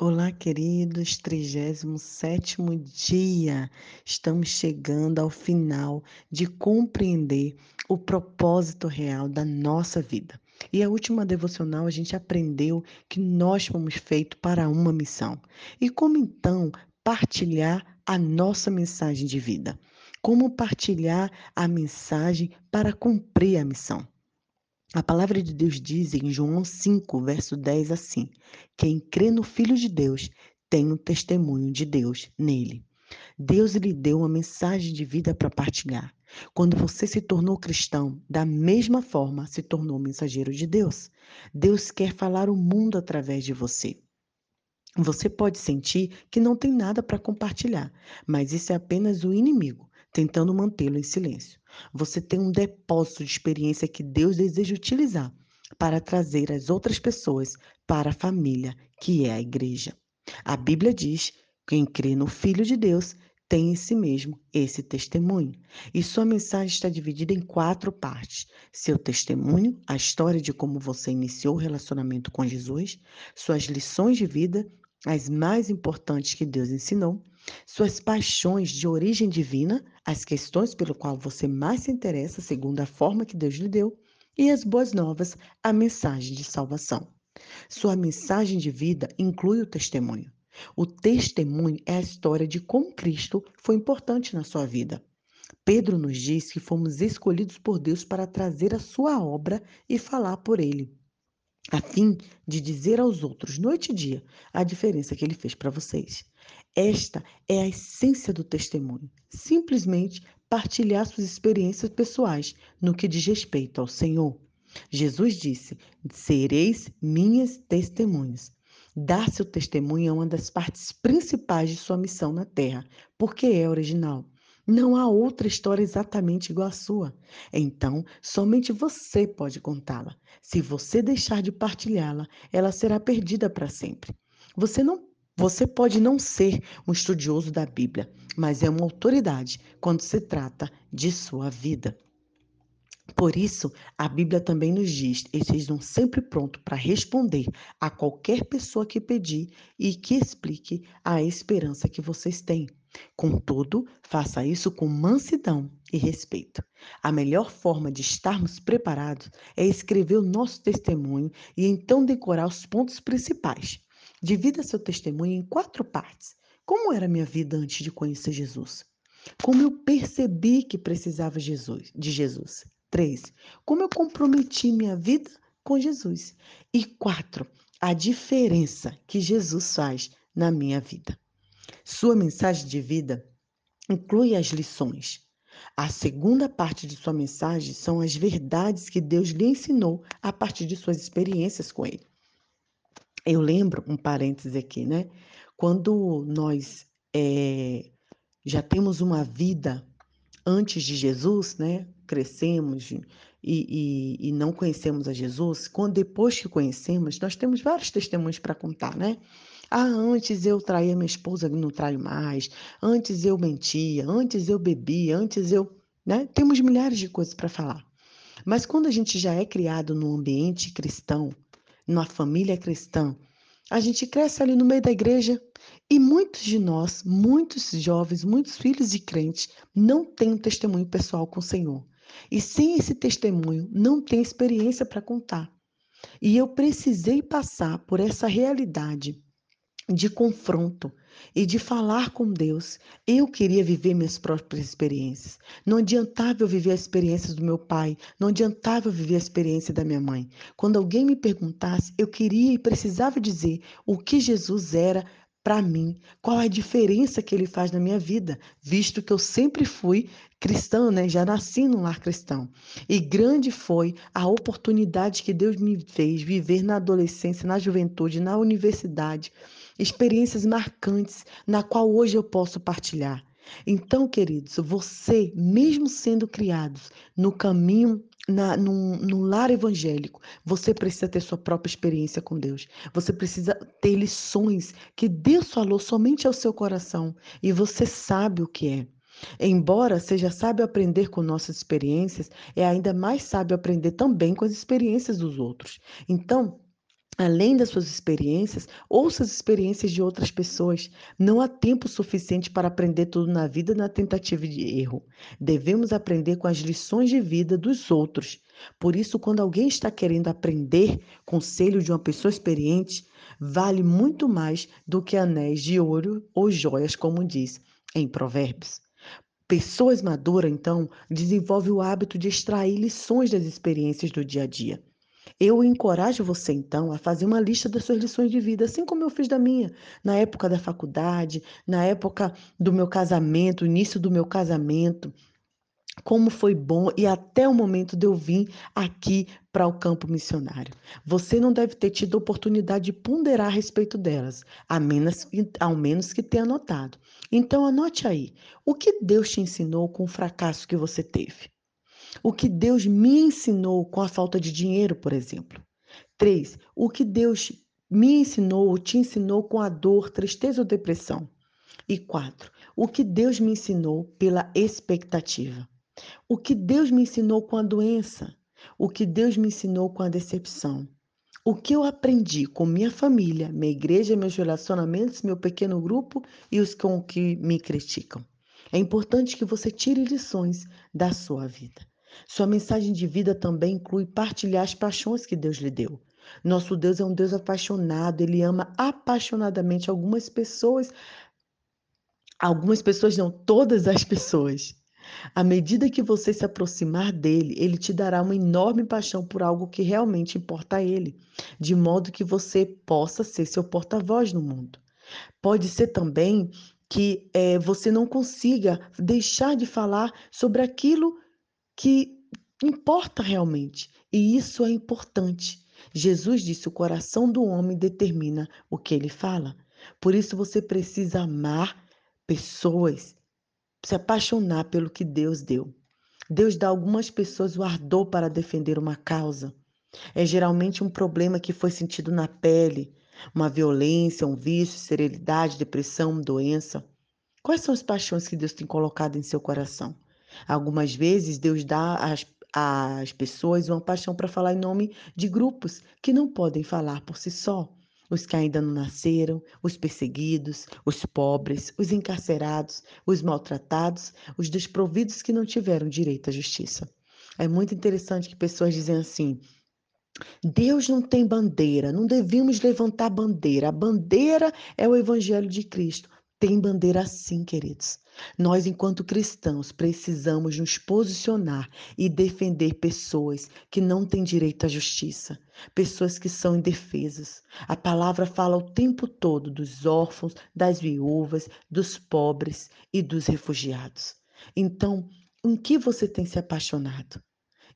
Olá, queridos, 37º dia. Estamos chegando ao final de compreender o propósito real da nossa vida. E a última devocional a gente aprendeu que nós fomos feitos para uma missão. E como então partilhar a nossa mensagem de vida? Como partilhar a mensagem para cumprir a missão? A palavra de Deus diz em João 5, verso 10 assim: Quem crê no Filho de Deus tem o testemunho de Deus nele. Deus lhe deu uma mensagem de vida para partilhar. Quando você se tornou cristão, da mesma forma se tornou mensageiro de Deus. Deus quer falar o mundo através de você. Você pode sentir que não tem nada para compartilhar, mas isso é apenas o inimigo tentando mantê-lo em silêncio. Você tem um depósito de experiência que Deus deseja utilizar para trazer as outras pessoas para a família, que é a igreja. A Bíblia diz: quem crê no Filho de Deus tem em si mesmo esse testemunho. E sua mensagem está dividida em quatro partes: seu testemunho, a história de como você iniciou o relacionamento com Jesus, suas lições de vida, as mais importantes que Deus ensinou, suas paixões de origem divina, as questões pelo qual você mais se interessa, segundo a forma que Deus lhe deu, e as boas novas, a mensagem de salvação. Sua mensagem de vida inclui o testemunho. O testemunho é a história de como Cristo foi importante na sua vida. Pedro nos diz que fomos escolhidos por Deus para trazer a sua obra e falar por ele a fim de dizer aos outros, noite e dia, a diferença que ele fez para vocês. Esta é a essência do testemunho. Simplesmente partilhar suas experiências pessoais no que diz respeito ao Senhor. Jesus disse: Sereis minhas testemunhas. Dar seu testemunho é uma das partes principais de sua missão na Terra, porque é original. Não há outra história exatamente igual à sua. Então, somente você pode contá-la. Se você deixar de partilhá-la, ela será perdida para sempre. Você não você pode não ser um estudioso da Bíblia, mas é uma autoridade quando se trata de sua vida. Por isso, a Bíblia também nos diz: estejam sempre prontos para responder a qualquer pessoa que pedir e que explique a esperança que vocês têm. Contudo, faça isso com mansidão e respeito. A melhor forma de estarmos preparados é escrever o nosso testemunho e então decorar os pontos principais. Divida seu testemunho em quatro partes. Como era minha vida antes de conhecer Jesus? Como eu percebi que precisava Jesus, de Jesus? Três, como eu comprometi minha vida com Jesus? E quatro, a diferença que Jesus faz na minha vida. Sua mensagem de vida inclui as lições. A segunda parte de sua mensagem são as verdades que Deus lhe ensinou a partir de suas experiências com Ele. Eu lembro, um parêntese aqui, né? Quando nós é, já temos uma vida antes de Jesus, né? Crescemos e, e, e não conhecemos a Jesus, quando depois que conhecemos, nós temos vários testemunhos para contar, né? Ah, antes eu traía minha esposa, não traio mais. Antes eu mentia, antes eu bebia, antes eu. Né? Temos milhares de coisas para falar. Mas quando a gente já é criado num ambiente cristão, numa família cristã, a gente cresce ali no meio da igreja e muitos de nós, muitos jovens, muitos filhos de crentes, não têm um testemunho pessoal com o Senhor. E sem esse testemunho, não tem experiência para contar. E eu precisei passar por essa realidade de confronto e de falar com Deus. Eu queria viver minhas próprias experiências. Não adiantava eu viver as experiências do meu pai, não adiantava eu viver a experiência da minha mãe. Quando alguém me perguntasse, eu queria e precisava dizer o que Jesus era para mim, qual a diferença que ele faz na minha vida, visto que eu sempre fui cristã, né? Já nasci num lar cristão. E grande foi a oportunidade que Deus me fez viver na adolescência, na juventude, na universidade, experiências marcantes na qual hoje eu posso partilhar. Então, queridos, você, mesmo sendo criados no caminho na, num, num lar evangélico, você precisa ter sua própria experiência com Deus. Você precisa ter lições que Deus falou somente ao seu coração e você sabe o que é. Embora seja sábio aprender com nossas experiências, é ainda mais sábio aprender também com as experiências dos outros. Então, Além das suas experiências, ouça as experiências de outras pessoas. Não há tempo suficiente para aprender tudo na vida na tentativa de erro. Devemos aprender com as lições de vida dos outros. Por isso, quando alguém está querendo aprender conselho de uma pessoa experiente, vale muito mais do que anéis de ouro ou joias, como diz em Provérbios. Pessoas maduras, então, desenvolvem o hábito de extrair lições das experiências do dia a dia. Eu encorajo você, então, a fazer uma lista das suas lições de vida, assim como eu fiz da minha, na época da faculdade, na época do meu casamento, início do meu casamento, como foi bom e até o momento de eu vir aqui para o campo missionário. Você não deve ter tido oportunidade de ponderar a respeito delas, a menos, ao menos que tenha anotado. Então anote aí, o que Deus te ensinou com o fracasso que você teve? O que Deus me ensinou com a falta de dinheiro, por exemplo. Três, o que Deus me ensinou ou te ensinou com a dor, tristeza ou depressão. E quatro, o que Deus me ensinou pela expectativa. O que Deus me ensinou com a doença. O que Deus me ensinou com a decepção. O que eu aprendi com minha família, minha igreja, meus relacionamentos, meu pequeno grupo e os com que me criticam. É importante que você tire lições da sua vida. Sua mensagem de vida também inclui partilhar as paixões que Deus lhe deu. Nosso Deus é um Deus apaixonado, ele ama apaixonadamente algumas pessoas. Algumas pessoas não, todas as pessoas. À medida que você se aproximar dele, ele te dará uma enorme paixão por algo que realmente importa a ele, de modo que você possa ser seu porta-voz no mundo. Pode ser também que é, você não consiga deixar de falar sobre aquilo que importa realmente. E isso é importante. Jesus disse: o coração do homem determina o que ele fala. Por isso você precisa amar pessoas, se apaixonar pelo que Deus deu. Deus dá algumas pessoas o ardor para defender uma causa. É geralmente um problema que foi sentido na pele, uma violência, um vício, serenidade, depressão, doença. Quais são as paixões que Deus tem colocado em seu coração? Algumas vezes Deus dá às, às pessoas uma paixão para falar em nome de grupos que não podem falar por si só. Os que ainda não nasceram, os perseguidos, os pobres, os encarcerados, os maltratados, os desprovidos que não tiveram direito à justiça. É muito interessante que pessoas dizem assim: Deus não tem bandeira, não devemos levantar bandeira. A bandeira é o Evangelho de Cristo. Tem bandeira sim, queridos. Nós, enquanto cristãos, precisamos nos posicionar e defender pessoas que não têm direito à justiça, pessoas que são indefesas. A palavra fala o tempo todo dos órfãos, das viúvas, dos pobres e dos refugiados. Então, em que você tem se apaixonado?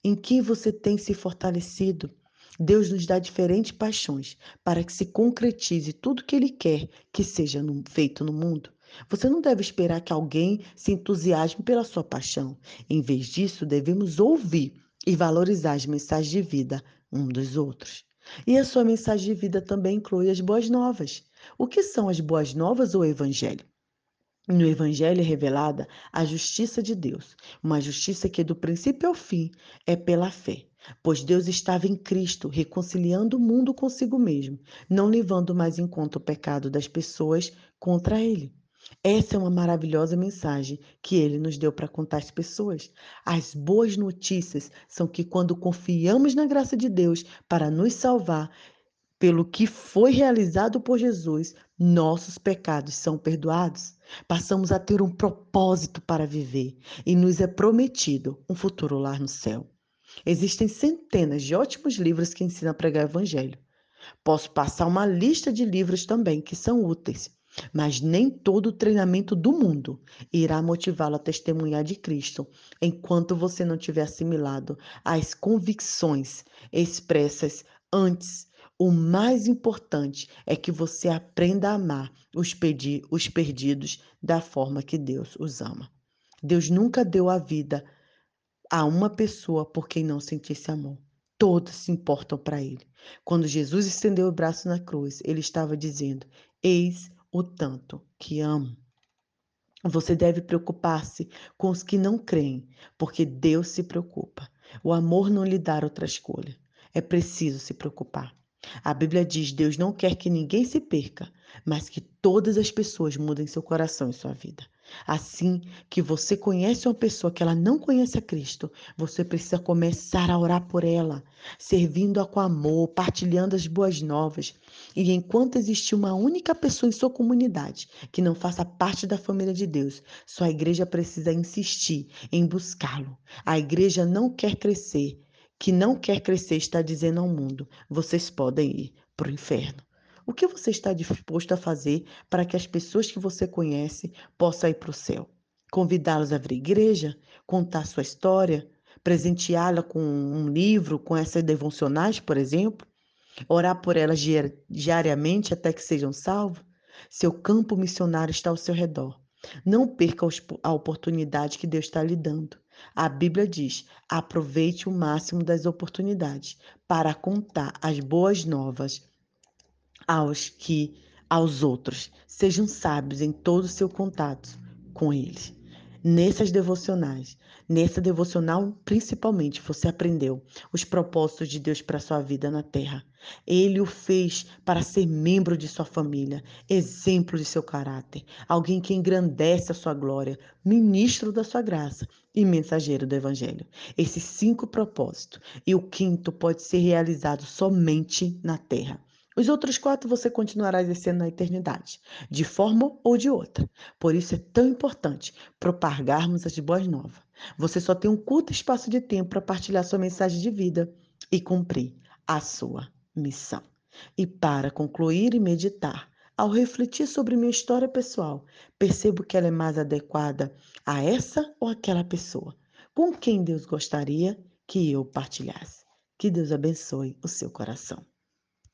Em que você tem se fortalecido? Deus nos dá diferentes paixões para que se concretize tudo que Ele quer que seja feito no mundo. Você não deve esperar que alguém se entusiasme pela sua paixão. Em vez disso, devemos ouvir e valorizar as mensagens de vida um dos outros. E a sua mensagem de vida também inclui as boas novas. O que são as boas novas ou evangelho? No Evangelho é revelada a justiça de Deus, uma justiça que do princípio ao fim é pela fé, pois Deus estava em Cristo reconciliando o mundo consigo mesmo, não levando mais em conta o pecado das pessoas contra ele. Essa é uma maravilhosa mensagem que ele nos deu para contar às pessoas. As boas notícias são que quando confiamos na graça de Deus para nos salvar, pelo que foi realizado por Jesus, nossos pecados são perdoados. Passamos a ter um propósito para viver e nos é prometido um futuro lá no céu. Existem centenas de ótimos livros que ensinam a pregar o evangelho. Posso passar uma lista de livros também que são úteis, mas nem todo o treinamento do mundo irá motivá-lo a testemunhar de Cristo enquanto você não tiver assimilado as convicções expressas antes o mais importante é que você aprenda a amar os, pedi os perdidos da forma que Deus os ama. Deus nunca deu a vida a uma pessoa por quem não sentisse amor. Todos se importam para ele. Quando Jesus estendeu o braço na cruz, ele estava dizendo: Eis o tanto que amo. Você deve preocupar-se com os que não creem, porque Deus se preocupa. O amor não lhe dá outra escolha. É preciso se preocupar. A Bíblia diz: Deus não quer que ninguém se perca, mas que todas as pessoas mudem seu coração e sua vida. Assim que você conhece uma pessoa que ela não conhece a Cristo, você precisa começar a orar por ela, servindo-a com amor, partilhando as boas novas. E enquanto existir uma única pessoa em sua comunidade que não faça parte da família de Deus, sua igreja precisa insistir em buscá-lo. A igreja não quer crescer, que não quer crescer está dizendo ao mundo: vocês podem ir para o inferno. O que você está disposto a fazer para que as pessoas que você conhece possam ir para o céu? Convidá-las a vir à igreja, contar sua história, presenteá-la com um livro, com essas devocionais, por exemplo? Orar por elas diariamente até que sejam salvos? Seu campo missionário está ao seu redor. Não perca a oportunidade que Deus está lhe dando. A Bíblia diz: aproveite o máximo das oportunidades para contar as boas novas aos que aos outros. Sejam sábios em todo o seu contato com eles. Nessas devocionais, nessa devocional principalmente, você aprendeu os propósitos de Deus para sua vida na terra. Ele o fez para ser membro de sua família, exemplo de seu caráter, alguém que engrandece a sua glória, ministro da sua graça e mensageiro do evangelho. Esses cinco propósitos e o quinto pode ser realizado somente na terra. Os outros quatro você continuará exercendo na eternidade, de forma ou de outra. Por isso é tão importante propagarmos as boas novas. Você só tem um curto espaço de tempo para partilhar sua mensagem de vida e cumprir a sua missão. E para concluir e meditar, ao refletir sobre minha história pessoal, percebo que ela é mais adequada a essa ou aquela pessoa, com quem Deus gostaria que eu partilhasse. Que Deus abençoe o seu coração.